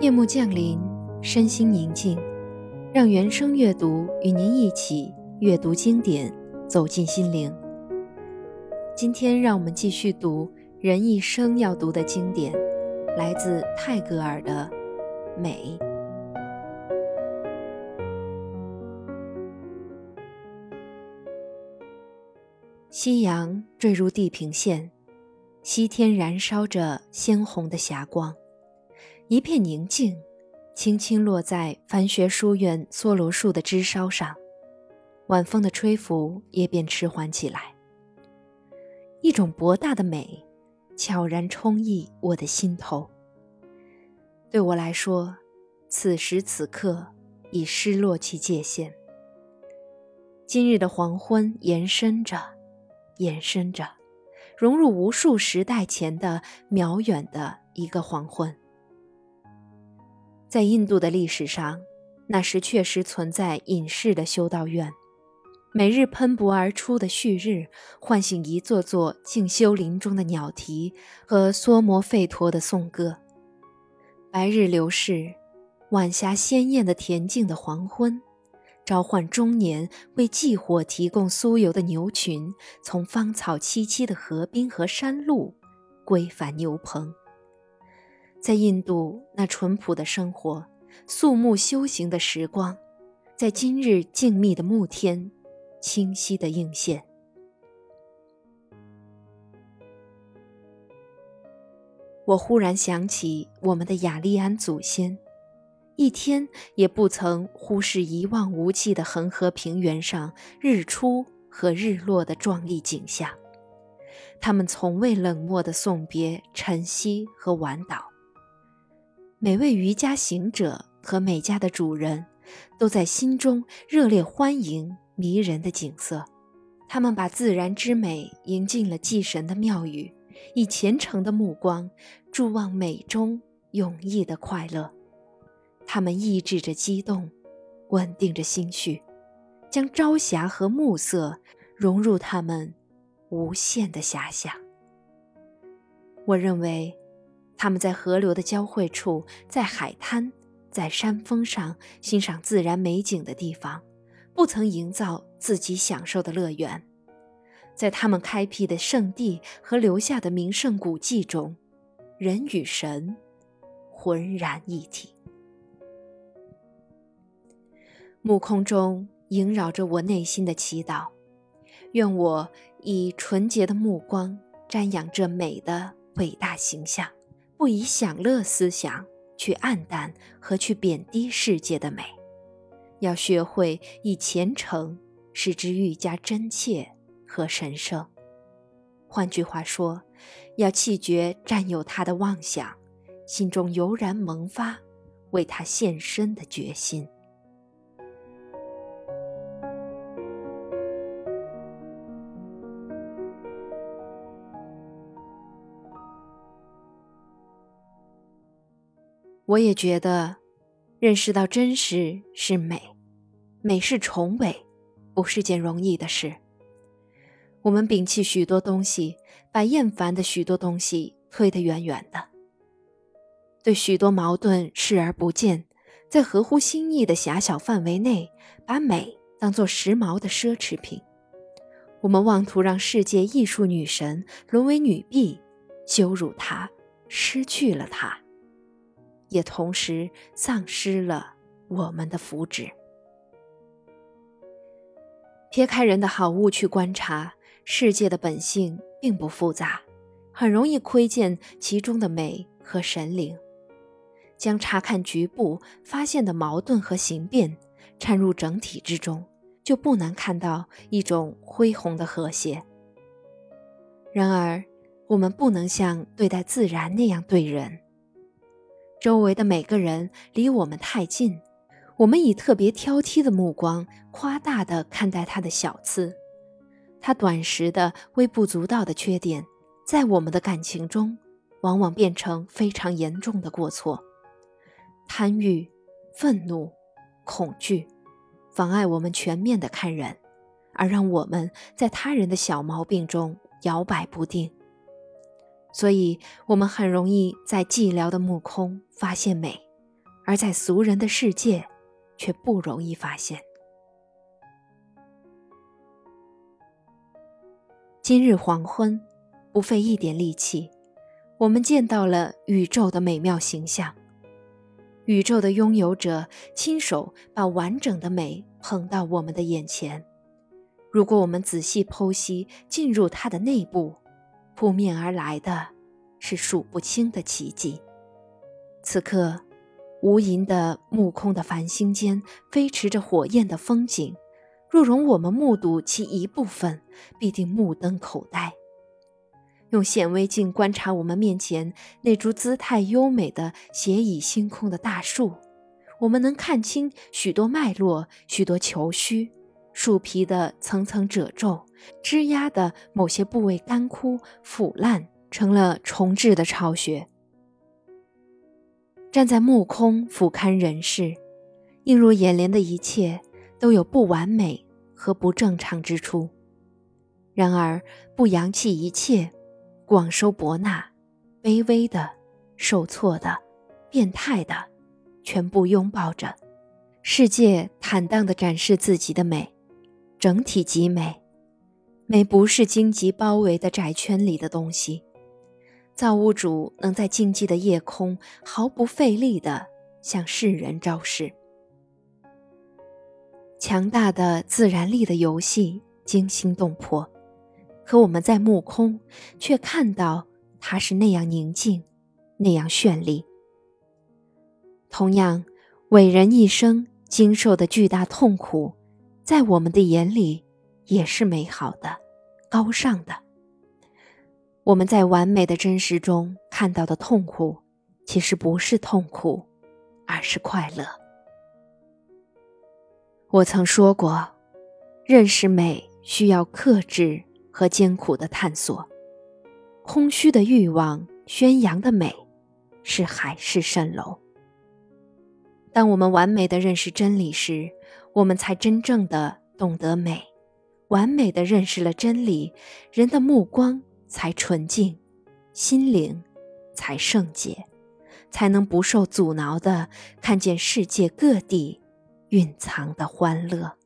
夜幕降临，身心宁静，让原声阅读与您一起阅读经典，走进心灵。今天，让我们继续读人一生要读的经典，来自泰戈尔的《美》。夕阳坠入地平线，西天燃烧着鲜红的霞光。一片宁静，轻轻落在凡学书院梭罗树的枝梢上，晚风的吹拂也便迟缓起来。一种博大的美，悄然充溢我的心头。对我来说，此时此刻已失落其界限。今日的黄昏延伸着，延伸着，融入无数时代前的渺远的一个黄昏。在印度的历史上，那时确实存在隐士的修道院，每日喷薄而出的旭日，唤醒一座座静修林中的鸟啼和梭摩吠陀的颂歌。白日流逝，晚霞鲜艳的恬静的黄昏，召唤中年为祭火提供酥油的牛群，从芳草萋萋的河滨和山路归返牛棚。在印度那淳朴的生活、肃穆修行的时光，在今日静谧的暮天，清晰的映现。我忽然想起我们的雅利安祖先，一天也不曾忽视一望无际的恒河平原上日出和日落的壮丽景象。他们从未冷漠的送别晨曦和晚岛。每位瑜伽行者和每家的主人，都在心中热烈欢迎迷人的景色。他们把自然之美迎进了祭神的庙宇，以虔诚的目光注望美中永逸的快乐。他们抑制着激动，稳定着心绪，将朝霞和暮色融入他们无限的遐想。我认为。他们在河流的交汇处，在海滩，在山峰上欣赏自然美景的地方，不曾营造自己享受的乐园。在他们开辟的圣地和留下的名胜古迹中，人与神浑然一体。目空中萦绕着我内心的祈祷，愿我以纯洁的目光瞻仰这美的伟大形象。不以享乐思想去暗淡和去贬低世界的美，要学会以虔诚使之愈加真切和神圣。换句话说，要弃绝占有他的妄想，心中油然萌发为他献身的决心。我也觉得，认识到真实是美，美是崇伟，不是件容易的事。我们摒弃许多东西，把厌烦的许多东西推得远远的，对许多矛盾视而不见，在合乎心意的狭小范围内，把美当作时髦的奢侈品。我们妄图让世界艺术女神沦为女婢，羞辱她，失去了她。也同时丧失了我们的福祉。撇开人的好恶去观察世界的本性，并不复杂，很容易窥见其中的美和神灵。将查看局部发现的矛盾和形变掺入整体之中，就不难看到一种恢宏的和谐。然而，我们不能像对待自然那样对人。周围的每个人离我们太近，我们以特别挑剔的目光夸大地看待他的小刺，他短时的微不足道的缺点，在我们的感情中，往往变成非常严重的过错。贪欲、愤怒、恐惧，妨碍我们全面的看人，而让我们在他人的小毛病中摇摆不定。所以，我们很容易在寂寥的目空发现美，而在俗人的世界，却不容易发现。今日黄昏，不费一点力气，我们见到了宇宙的美妙形象。宇宙的拥有者亲手把完整的美捧到我们的眼前。如果我们仔细剖析，进入它的内部，扑面而来的是数不清的奇迹。此刻，无垠的目空的繁星间飞驰着火焰的风景，若容我们目睹其一部分，必定目瞪口呆。用显微镜观察我们面前那株姿态优美的斜倚星空的大树，我们能看清许多脉络，许多球须。树皮的层层褶皱，枝丫的某些部位干枯腐烂，成了重置的巢穴。站在目空俯瞰人世，映入眼帘的一切都有不完美和不正常之处。然而，不扬弃一切，广收博纳，卑微的、受挫的、变态的，全部拥抱着世界，坦荡地展示自己的美。整体极美，美不是荆棘包围的窄圈里的东西。造物主能在静寂的夜空毫不费力地向世人昭示。强大的自然力的游戏惊心动魄，可我们在目空却看到它是那样宁静，那样绚丽。同样，伟人一生经受的巨大痛苦。在我们的眼里，也是美好的、高尚的。我们在完美的真实中看到的痛苦，其实不是痛苦，而是快乐。我曾说过，认识美需要克制和艰苦的探索。空虚的欲望宣扬的美，是海市蜃楼。当我们完美的认识真理时，我们才真正的懂得美，完美的认识了真理，人的目光才纯净，心灵才圣洁，才能不受阻挠的看见世界各地蕴藏的欢乐。